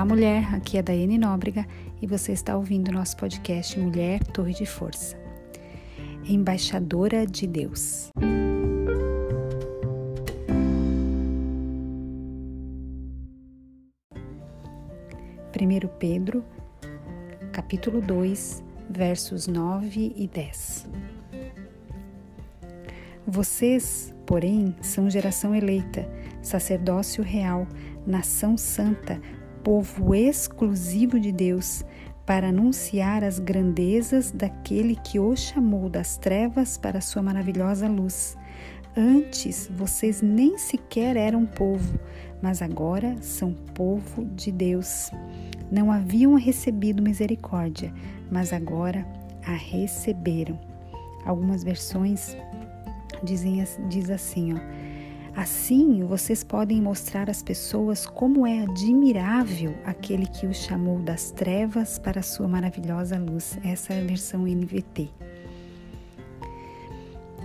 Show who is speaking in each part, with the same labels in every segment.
Speaker 1: Olá, mulher. Aqui é a Daiane Nóbrega e você está ouvindo nosso podcast Mulher Torre de Força. Embaixadora de Deus. Primeiro Pedro, capítulo 2, versos 9 e 10. Vocês, porém, são geração eleita, sacerdócio real, nação santa, povo exclusivo de Deus, para anunciar as grandezas daquele que o chamou das trevas para a sua maravilhosa luz. Antes vocês nem sequer eram povo, mas agora são povo de Deus. Não haviam recebido misericórdia, mas agora a receberam. Algumas versões dizem diz assim, ó: Assim, vocês podem mostrar às pessoas como é admirável aquele que os chamou das trevas para a sua maravilhosa luz. Essa é a versão NVT.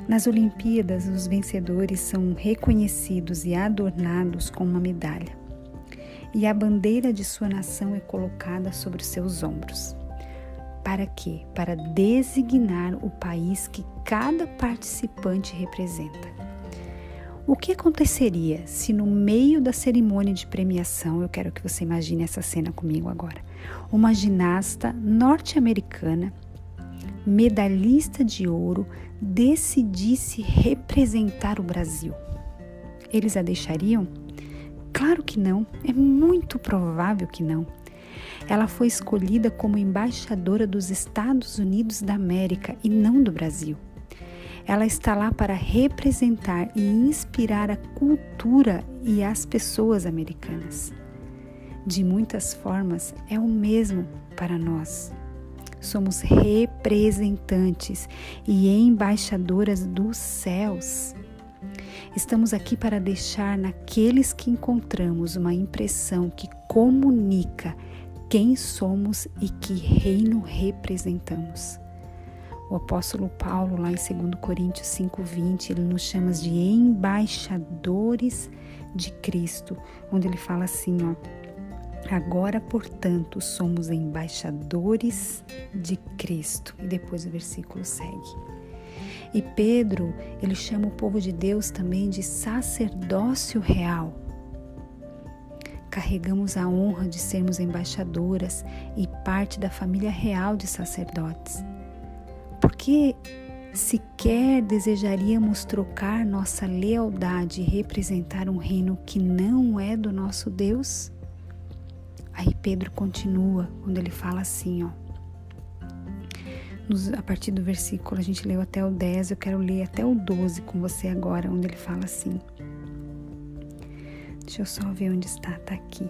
Speaker 1: Nas Olimpíadas, os vencedores são reconhecidos e adornados com uma medalha, e a bandeira de sua nação é colocada sobre os seus ombros. Para quê? Para designar o país que cada participante representa. O que aconteceria se no meio da cerimônia de premiação, eu quero que você imagine essa cena comigo agora, uma ginasta norte-americana, medalhista de ouro, decidisse representar o Brasil? Eles a deixariam? Claro que não, é muito provável que não. Ela foi escolhida como embaixadora dos Estados Unidos da América e não do Brasil. Ela está lá para representar e inspirar a cultura e as pessoas americanas. De muitas formas, é o mesmo para nós. Somos representantes e embaixadoras dos céus. Estamos aqui para deixar naqueles que encontramos uma impressão que comunica quem somos e que reino representamos. O apóstolo Paulo, lá em 2 Coríntios 5,20, ele nos chama de embaixadores de Cristo, onde ele fala assim, ó. Agora, portanto, somos embaixadores de Cristo. E depois o versículo segue. E Pedro, ele chama o povo de Deus também de sacerdócio real. Carregamos a honra de sermos embaixadoras e parte da família real de sacerdotes. Porque sequer desejaríamos trocar nossa lealdade e representar um reino que não é do nosso Deus? Aí Pedro continua quando ele fala assim, ó. Nos, a partir do versículo, a gente leu até o 10, eu quero ler até o 12 com você agora, onde ele fala assim. Deixa eu só ver onde está, tá aqui.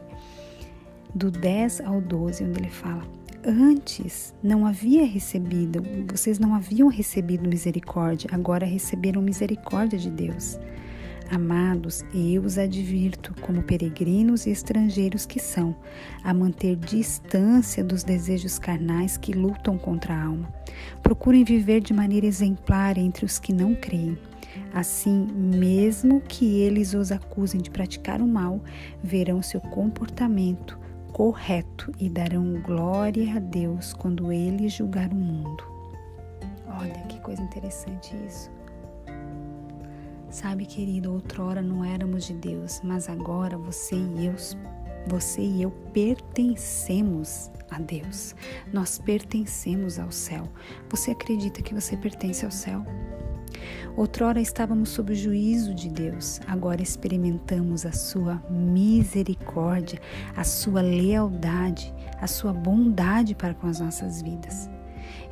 Speaker 1: Do 10 ao 12, onde ele fala: antes não havia recebido, vocês não haviam recebido misericórdia, agora receberam misericórdia de Deus. Amados, eu os advirto, como peregrinos e estrangeiros que são, a manter distância dos desejos carnais que lutam contra a alma. Procurem viver de maneira exemplar entre os que não creem. Assim, mesmo que eles os acusem de praticar o mal, verão seu comportamento correto e darão glória a Deus quando ele julgar o mundo. Olha que coisa interessante isso. Sabe, querido, outrora não éramos de Deus, mas agora você e eu, você e eu pertencemos a Deus. Nós pertencemos ao céu. Você acredita que você pertence ao céu? Outrora estávamos sob o juízo de Deus, agora experimentamos a sua misericórdia, a sua lealdade, a sua bondade para com as nossas vidas.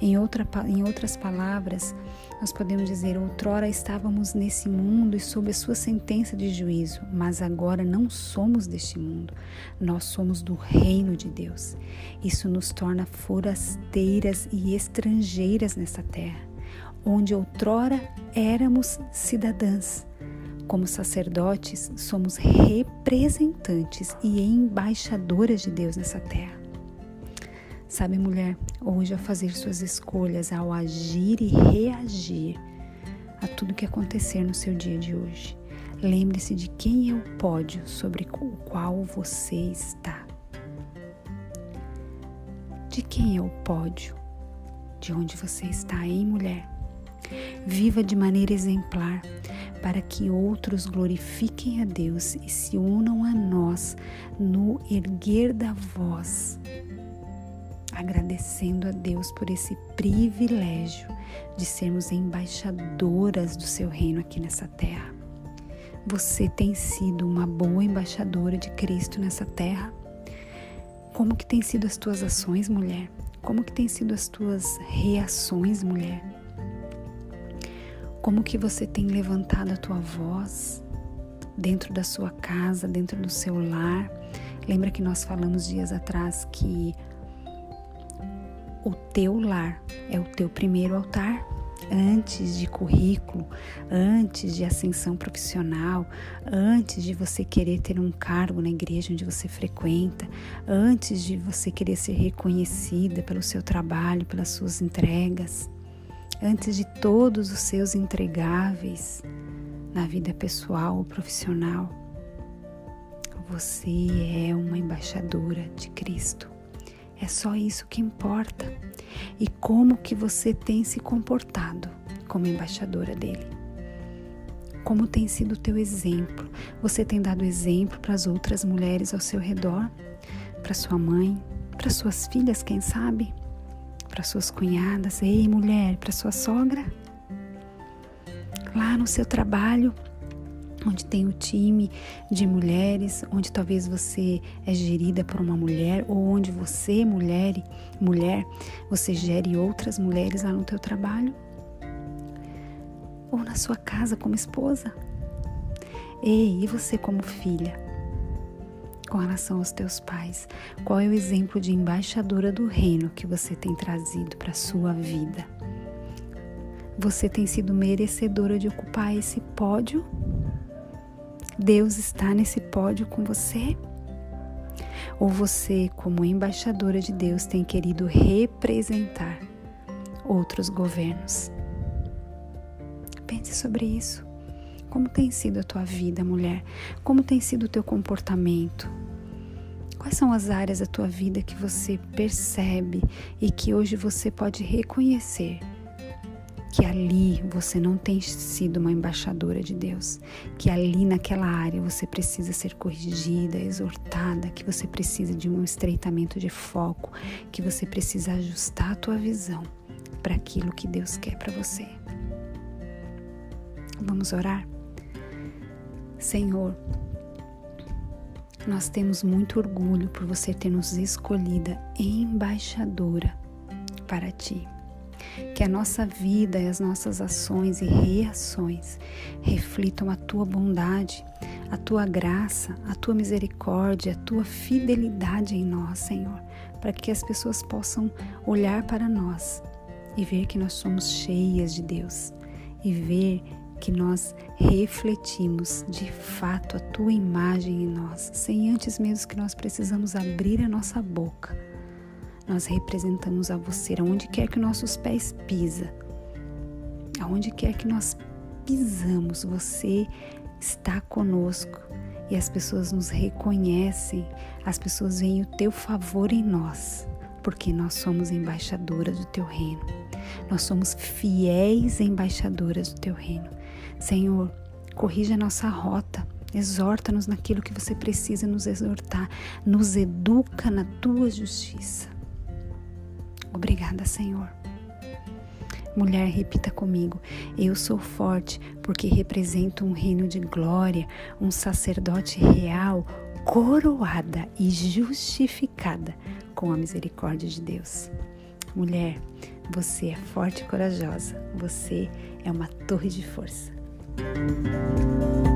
Speaker 1: Em, outra, em outras palavras, nós podemos dizer: outrora estávamos nesse mundo e sob a sua sentença de juízo, mas agora não somos deste mundo, nós somos do reino de Deus. Isso nos torna forasteiras e estrangeiras nessa terra onde outrora éramos cidadãs. Como sacerdotes, somos representantes e embaixadoras de Deus nessa terra. Sabe, mulher, hoje ao fazer suas escolhas, ao agir e reagir a tudo que acontecer no seu dia de hoje, lembre-se de quem é o pódio sobre o qual você está. De quem é o pódio? De onde você está, hein, mulher? Viva de maneira exemplar, para que outros glorifiquem a Deus e se unam a nós no erguer da voz, agradecendo a Deus por esse privilégio de sermos embaixadoras do seu reino aqui nessa terra. Você tem sido uma boa embaixadora de Cristo nessa terra? Como que tem sido as tuas ações, mulher? Como que tem sido as tuas reações, mulher? Como que você tem levantado a tua voz dentro da sua casa, dentro do seu lar? Lembra que nós falamos dias atrás que o teu lar é o teu primeiro altar? Antes de currículo, antes de ascensão profissional, antes de você querer ter um cargo na igreja onde você frequenta, antes de você querer ser reconhecida pelo seu trabalho, pelas suas entregas, antes de todos os seus entregáveis na vida pessoal ou profissional. Você é uma embaixadora de Cristo. É só isso que importa. E como que você tem se comportado como embaixadora dele? Como tem sido o teu exemplo? Você tem dado exemplo para as outras mulheres ao seu redor? Para sua mãe? Para suas filhas, quem sabe? Para suas cunhadas, ei mulher, para sua sogra. Lá no seu trabalho, onde tem o time de mulheres, onde talvez você é gerida por uma mulher ou onde você, mulher, mulher, você gere outras mulheres lá no teu trabalho? Ou na sua casa como esposa? Ei, e você como filha? Com relação aos teus pais? Qual é o exemplo de embaixadora do reino que você tem trazido para a sua vida? Você tem sido merecedora de ocupar esse pódio? Deus está nesse pódio com você? Ou você, como embaixadora de Deus, tem querido representar outros governos? Pense sobre isso. Como tem sido a tua vida, mulher? Como tem sido o teu comportamento? Quais são as áreas da tua vida que você percebe e que hoje você pode reconhecer que ali você não tem sido uma embaixadora de Deus, que ali naquela área você precisa ser corrigida, exortada, que você precisa de um estreitamento de foco, que você precisa ajustar a tua visão para aquilo que Deus quer para você. Vamos orar? Senhor, nós temos muito orgulho por você ter nos escolhida embaixadora para ti. Que a nossa vida e as nossas ações e reações reflitam a tua bondade, a tua graça, a tua misericórdia, a tua fidelidade em nós, Senhor, para que as pessoas possam olhar para nós e ver que nós somos cheias de Deus e ver que nós refletimos de fato a tua imagem em nós, sem antes mesmo que nós precisamos abrir a nossa boca. Nós representamos a você aonde quer que nossos pés pisam, aonde quer que nós pisamos, você está conosco e as pessoas nos reconhecem, as pessoas veem o teu favor em nós, porque nós somos embaixadoras do teu reino. Nós somos fiéis embaixadoras do teu reino. Senhor, corrija a nossa rota, exorta-nos naquilo que você precisa nos exortar, nos educa na tua justiça. Obrigada, Senhor. Mulher, repita comigo: Eu sou forte porque represento um reino de glória, um sacerdote real, coroada e justificada com a misericórdia de Deus. Mulher, você é forte e corajosa, você é uma torre de força. Música